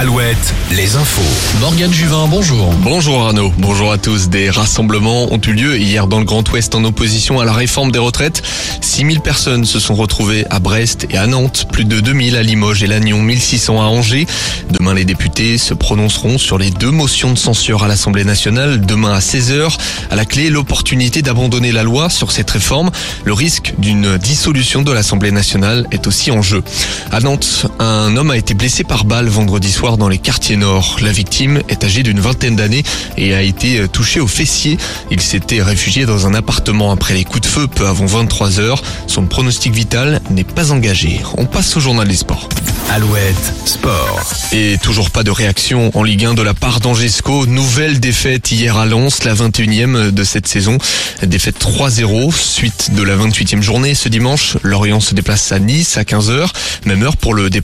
Alouette, les infos. Morgane Juvin, bonjour. Bonjour Arnaud, bonjour à tous. Des rassemblements ont eu lieu hier dans le Grand Ouest en opposition à la réforme des retraites. 6000 personnes se sont retrouvées à Brest et à Nantes, plus de 2000 à Limoges et Lannion, 1600 à Angers. Demain, les députés se prononceront sur les deux motions de censure à l'Assemblée nationale. Demain à 16h, à la clé, l'opportunité d'abandonner la loi sur cette réforme. Le risque d'une dissolution de l'Assemblée nationale est aussi en jeu. À Nantes, un homme a été blessé par balle vendredi soir dans les quartiers nord. La victime est âgée d'une vingtaine d'années et a été touché au fessier. Il s'était réfugié dans un appartement après les coups de feu peu avant 23 heures. Son pronostic vital n'est pas engagé. On passe au journal des sports. Alouette, sport. Et toujours pas de réaction en Ligue 1 de la part d'Angesco. Nouvelle défaite hier à Lens, la 21e de cette saison. Défaite 3-0, suite de la 28e journée. Ce dimanche, Lorient se déplace à Nice à 15h. Même heure pour le déplacement